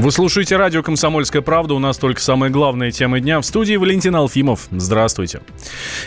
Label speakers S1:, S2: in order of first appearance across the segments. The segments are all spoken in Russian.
S1: Вы слушаете радио «Комсомольская правда». У нас только самые главные темы дня. В студии Валентин Алфимов. Здравствуйте.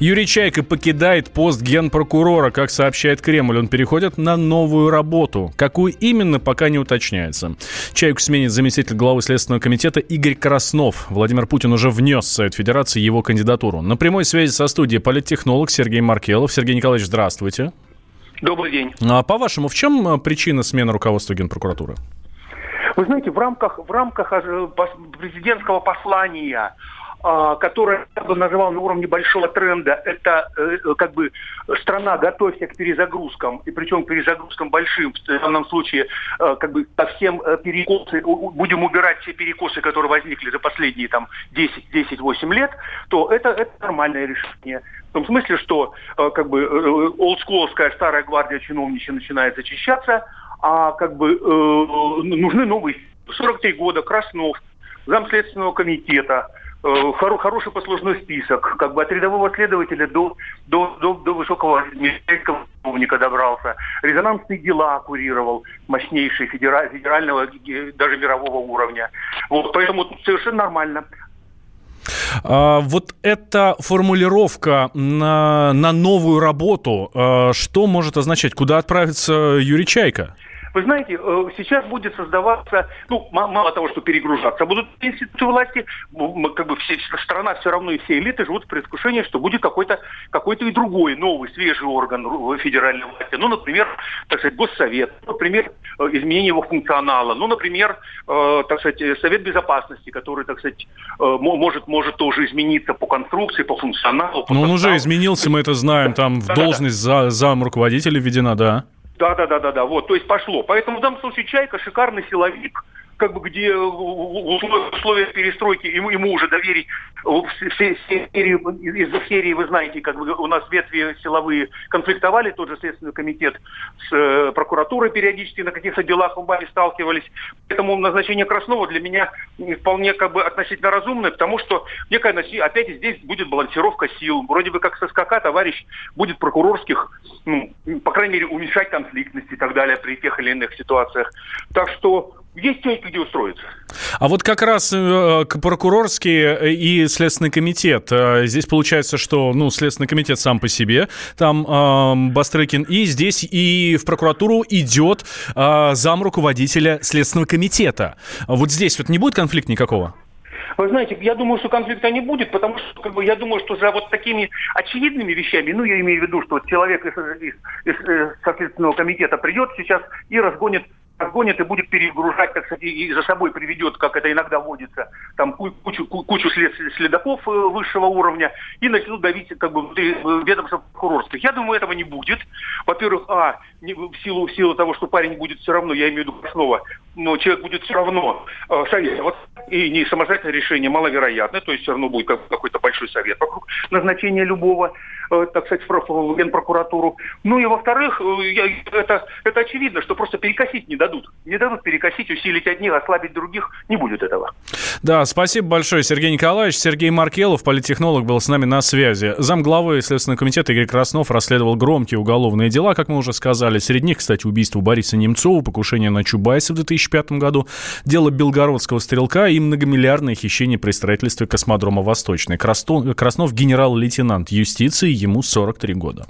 S1: Юрий Чайка покидает пост генпрокурора. Как сообщает Кремль, он переходит на новую работу. Какую именно, пока не уточняется. Чайку сменит заместитель главы Следственного комитета Игорь Краснов. Владимир Путин уже внес в Совет Федерации его кандидатуру. На прямой связи со студией политтехнолог Сергей Маркелов. Сергей Николаевич, здравствуйте.
S2: Добрый день.
S1: А по-вашему, в чем причина смены руководства Генпрокуратуры?
S2: Вы знаете, в рамках, в рамках э, президентского послания а, которое я бы называл на уровне большого тренда, это э, как бы страна готовься к перезагрузкам, и причем к перезагрузкам большим, в данном случае э, как бы по всем перекосы, будем убирать все перекосы, которые возникли за последние там 10-8 лет, то это, это нормальное решение. В том смысле, что как бы олдскуловская старая гвардия чиновничья начинает зачищаться, а как бы э, нужны новые. 43 года, Краснов, замследственного комитета, э, хоро, хороший послужной список, как бы от рядового следователя до, до, до, до высокого милицейского чиновника добрался. Резонансные дела курировал, мощнейшие федера, федерального, даже мирового уровня. Вот, поэтому совершенно нормально.
S1: А, вот эта формулировка на, на новую работу, а, что может означать? Куда отправится Юрий Чайка?
S2: Вы знаете, э, сейчас будет создаваться, ну, мало того, что перегружаться будут институты власти, как бы все, страна все равно и все элиты живут в предвкушении, что будет какой-то какой и другой новый, свежий орган федеральной власти. Ну, например, так сказать, Госсовет, например, э, изменение его функционала, ну, например, э, так сказать, Совет Безопасности, который, так сказать, может, может тоже измениться по конструкции, по функционалу. По
S1: ну, он уже изменился, мы это знаем, там в должность за, зам руководителя введена, да.
S2: Да, да, да, да, да. Вот, то есть пошло. Поэтому в данном случае Чайка шикарный силовик, как бы где в условиях перестройки ему, ему уже доверить все серии, из-за серии, вы знаете, как бы у нас ветви силовые конфликтовали, тот же Следственный комитет с э, прокуратурой периодически на каких-то делах в Бабе сталкивались. Поэтому назначение Краснова для меня вполне как бы относительно разумное, потому что некая, опять здесь будет балансировка сил. Вроде бы как со СКК товарищ будет прокурорских, ну, по крайней мере, уменьшать конфликтность и так далее при тех или иных ситуациях. Так что есть где устроиться.
S1: А вот как раз э, прокурорский э, и Следственный комитет. Э, здесь получается, что ну, Следственный комитет сам по себе, там э, Бастрыкин, и здесь и в прокуратуру идет э, зам руководителя Следственного комитета. Вот здесь вот не будет конфликта никакого?
S2: Вы знаете, я думаю, что конфликта не будет, потому что как бы, я думаю, что за вот такими очевидными вещами, ну, я имею в виду, что человек из, из, из, из Следственного комитета придет сейчас и разгонит разгонит и будет перегружать, так сказать, и за собой приведет, как это иногда водится, там кучу, кучу след, следаков э, высшего уровня и начнут давить как бы э, ведомства прокурорских. Я думаю, этого не будет. Во-первых, а, не, в, силу, в силу того, что парень будет все равно, я имею в виду снова, но человек будет все равно э, совет. И не самостоятельное решение маловероятно, то есть все равно будет какой-то большой совет вокруг назначения любого, э, так сказать, в Генпрокуратуру. Ну и во-вторых, э, это, это очевидно, что просто перекосить не дадут. Не дадут перекосить, усилить одних, ослабить других. Не будет этого.
S1: Да, спасибо большое, Сергей Николаевич. Сергей Маркелов, политтехнолог, был с нами на связи. Замглавы Следственного комитета Игорь Краснов расследовал громкие уголовные дела, как мы уже сказали. Среди них, кстати, убийство Бориса Немцова, покушение на Чубайса в 2005 году, дело белгородского стрелка и многомиллиардное хищение при строительстве космодрома «Восточный». Краснов генерал-лейтенант юстиции, ему 43 года.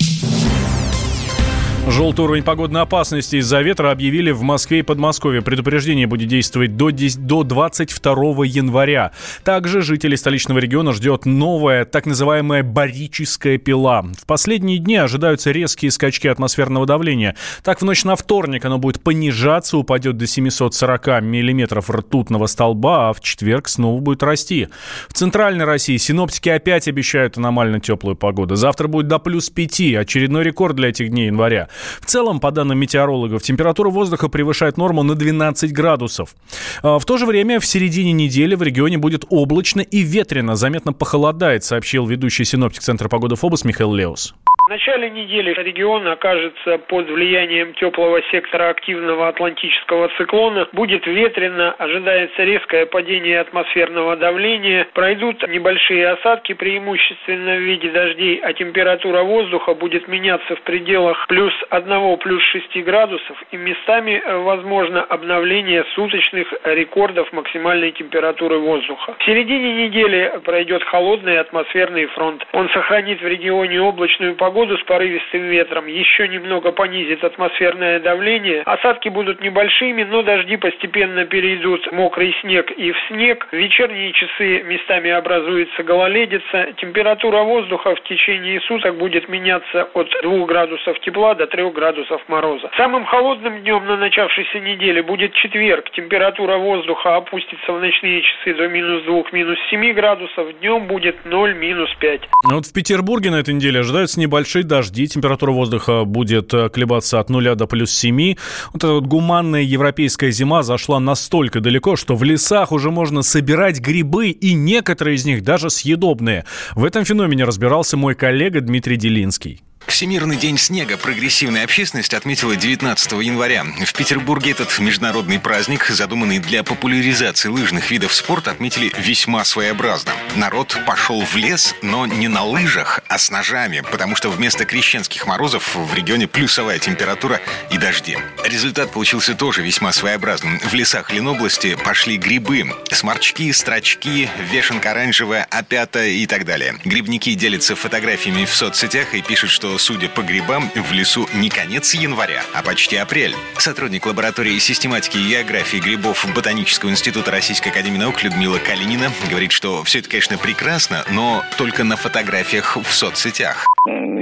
S1: Желтый уровень погодной опасности из-за ветра объявили в Москве и Подмосковье. Предупреждение будет действовать до, 10, до 22 января. Также жителей столичного региона ждет новая, так называемая барическая пила. В последние дни ожидаются резкие скачки атмосферного давления. Так, в ночь на вторник оно будет понижаться, упадет до 740 миллиметров ртутного столба, а в четверг снова будет расти. В центральной России синоптики опять обещают аномально теплую погоду. Завтра будет до плюс 5, очередной рекорд для этих дней января. В целом, по данным метеорологов, температура воздуха превышает норму на 12 градусов. А, в то же время в середине недели в регионе будет облачно и ветрено, заметно похолодает, сообщил ведущий синоптик Центра погоды ФОБОС Михаил Леус.
S3: В начале недели регион окажется под влиянием теплого сектора активного атлантического циклона. Будет ветрено, ожидается резкое падение атмосферного давления, пройдут небольшие осадки, преимущественно в виде дождей, а температура воздуха будет меняться в пределах плюс 1, плюс 6 градусов и местами э, возможно обновление суточных рекордов максимальной температуры воздуха. В середине недели пройдет холодный атмосферный фронт. Он сохранит в регионе облачную погоду с порывистым ветром, еще немного понизит атмосферное давление. Осадки будут небольшими, но дожди постепенно перейдут в мокрый снег и в снег. В вечерние часы местами образуется гололедица. Температура воздуха в течение суток будет меняться от 2 градусов тепла до 3 градусов мороза. Самым холодным днем на начавшейся неделе будет четверг. Температура воздуха опустится в ночные часы до минус 2, минус 7 градусов. Днем будет 0, минус 5.
S1: Вот в Петербурге на этой неделе ожидаются небольшие дожди. Температура воздуха будет э, колебаться от 0 до плюс 7. Вот эта вот гуманная европейская зима зашла настолько далеко, что в лесах уже можно собирать грибы, и некоторые из них даже съедобные. В этом феномене разбирался мой коллега Дмитрий Делинский.
S4: Всемирный день снега прогрессивная общественность отметила 19 января. В Петербурге этот международный праздник, задуманный для популяризации лыжных видов спорта, отметили весьма своеобразно. Народ пошел в лес, но не на лыжах, а с ножами, потому что вместо крещенских морозов в регионе плюсовая температура и дожди. Результат получился тоже весьма своеобразным. В лесах Ленобласти пошли грибы, сморчки, строчки, вешенка оранжевая, опята и так далее. Грибники делятся фотографиями в соцсетях и пишут, что судя по грибам, в лесу не конец января, а почти апрель. Сотрудник лаборатории систематики и географии грибов Ботанического института Российской Академии Наук Людмила Калинина говорит, что все это, конечно, прекрасно, но только на фотографиях в соцсетях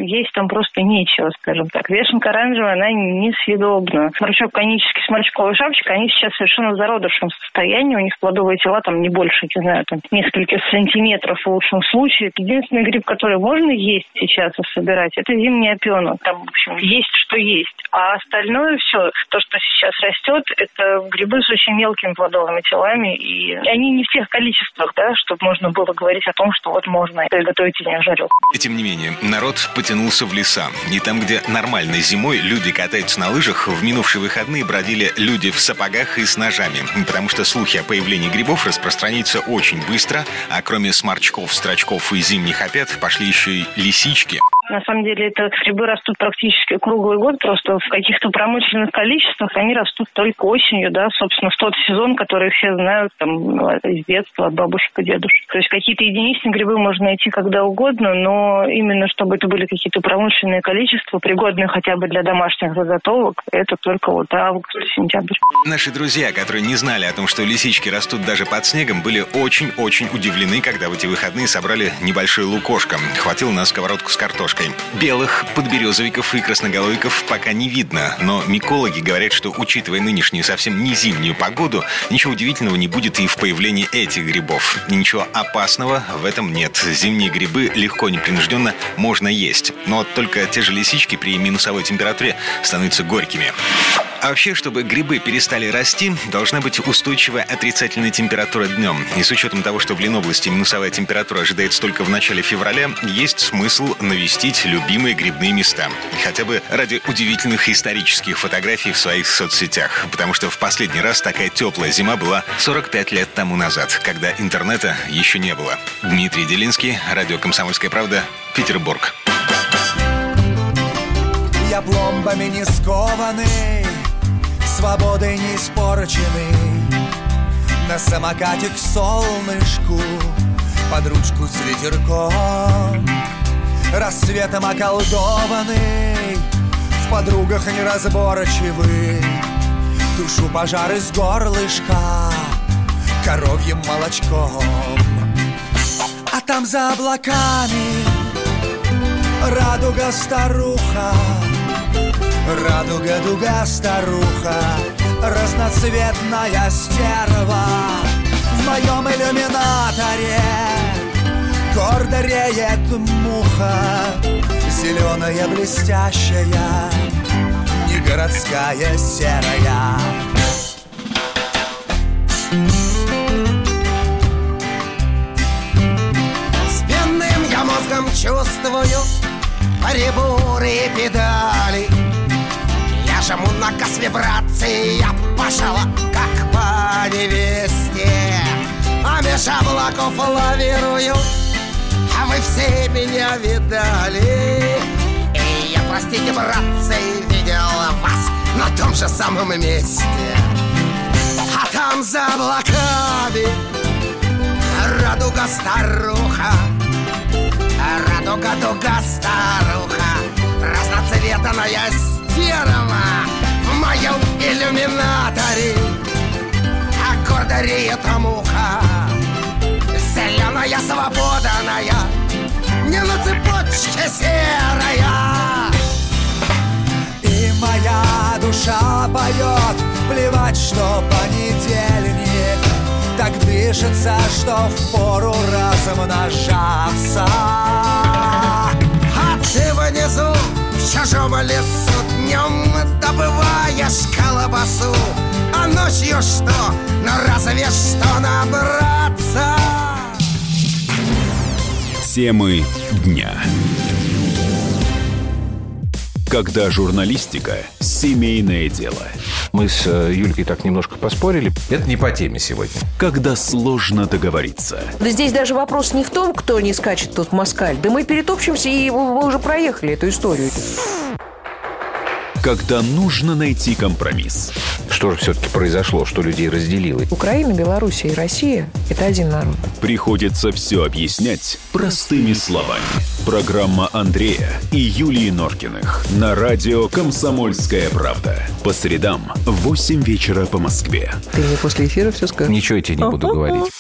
S5: есть там просто нечего, скажем так. Вешенка оранжевая, она несъедобна. Сморчок конический, сморчковый шапочка, они сейчас совершенно в зародышном состоянии, у них плодовые тела там не больше, не знаю, там нескольких сантиметров в лучшем случае. Единственный гриб, который можно есть сейчас и собирать, это зимний опенок. Там, в общем, есть что есть. А остальное все, то, что сейчас растет, это грибы с очень мелкими плодовыми телами, и они не в тех количествах, да, чтобы можно было говорить о том, что вот можно приготовить из них жарех.
S4: И тем не менее, народ потянулся в леса. И там, где нормальной зимой люди катаются на лыжах, в минувшие выходные бродили люди в сапогах и с ножами. Потому что слухи о появлении грибов распространяются очень быстро, а кроме сморчков, строчков и зимних опят пошли еще и лисички.
S5: На самом деле это грибы растут практически круглый год, просто в каких-то промышленных количествах они растут только осенью, да, собственно, в тот сезон, который все знают там из детства, от бабушек и дедушек. То есть какие-то единичные грибы можно найти когда угодно, но именно чтобы это были какие-то промышленные количества, пригодные хотя бы для домашних заготовок, это только вот август-сентябрь.
S4: Наши друзья, которые не знали о том, что лисички растут даже под снегом, были очень-очень удивлены, когда в эти выходные собрали небольшое лукошко. Хватило на сковородку с картошкой картошкой. Белых подберезовиков и красноголовиков пока не видно, но микологи говорят, что, учитывая нынешнюю совсем не зимнюю погоду, ничего удивительного не будет и в появлении этих грибов. ничего опасного в этом нет. Зимние грибы легко, непринужденно можно есть. Но только те же лисички при минусовой температуре становятся горькими. А вообще, чтобы грибы перестали расти, должна быть устойчивая отрицательная температура днем. И с учетом того, что в Ленобласти минусовая температура ожидается только в начале февраля, есть смысл навестить любимые грибные места. Хотя бы ради удивительных исторических фотографий в своих соцсетях. Потому что в последний раз такая теплая зима была 45 лет тому назад, когда интернета еще не было. Дмитрий Делинский, радио «Комсомольская правда», Петербург.
S6: Я пломбами не скованный свободой не испорченный На самокате к солнышку Под ручку с ветерком. Рассветом околдованный В подругах неразборчивый. Тушу пожар из горлышка Коровьим молочком. А там за облаками Радуга старуха Радуга, дуга, старуха Разноцветная стерва. В моем иллюминаторе Гордо реет муха Зеленая, блестящая Не городская, серая.
S7: Спинным я мозгом чувствую приборы педали Я жму на газ вибрации, я пошла как по невесте. А меж облаков лавирую, а вы все меня видали. И я, простите, братцы, видел вас на том же самом месте. А там за облаками радуга старуха Радуга, дуга, старуха. Разноцветная стерва моем иллюминаторе А гордо реет муха. Зеленая, свободная Не на цепочке серая.
S6: И моя душа поет Плевать, что понедельник. Так дышится, что впору размножаться
S7: А ты внизу в чужом лесу Днем добываешь колбасу А ночью что? Ну разве что набраться
S8: Темы дня. Когда журналистика – семейное дело.
S9: Мы с э, Юлькой так немножко поспорили.
S10: Это не по теме сегодня.
S8: Когда сложно договориться.
S11: Да здесь даже вопрос не в том, кто не скачет тут москаль. Да мы перетопчемся, и мы уже проехали эту историю.
S8: Когда нужно найти компромисс.
S9: Что же все-таки произошло, что людей разделило?
S11: Украина, Белоруссия и Россия – это один народ.
S8: Приходится все объяснять простыми словами. Программа Андрея и Юлии Норкиных на радио «Комсомольская правда». По средам в 8 вечера по Москве.
S11: Ты мне после эфира все скажешь?
S9: Ничего я тебе не буду говорить.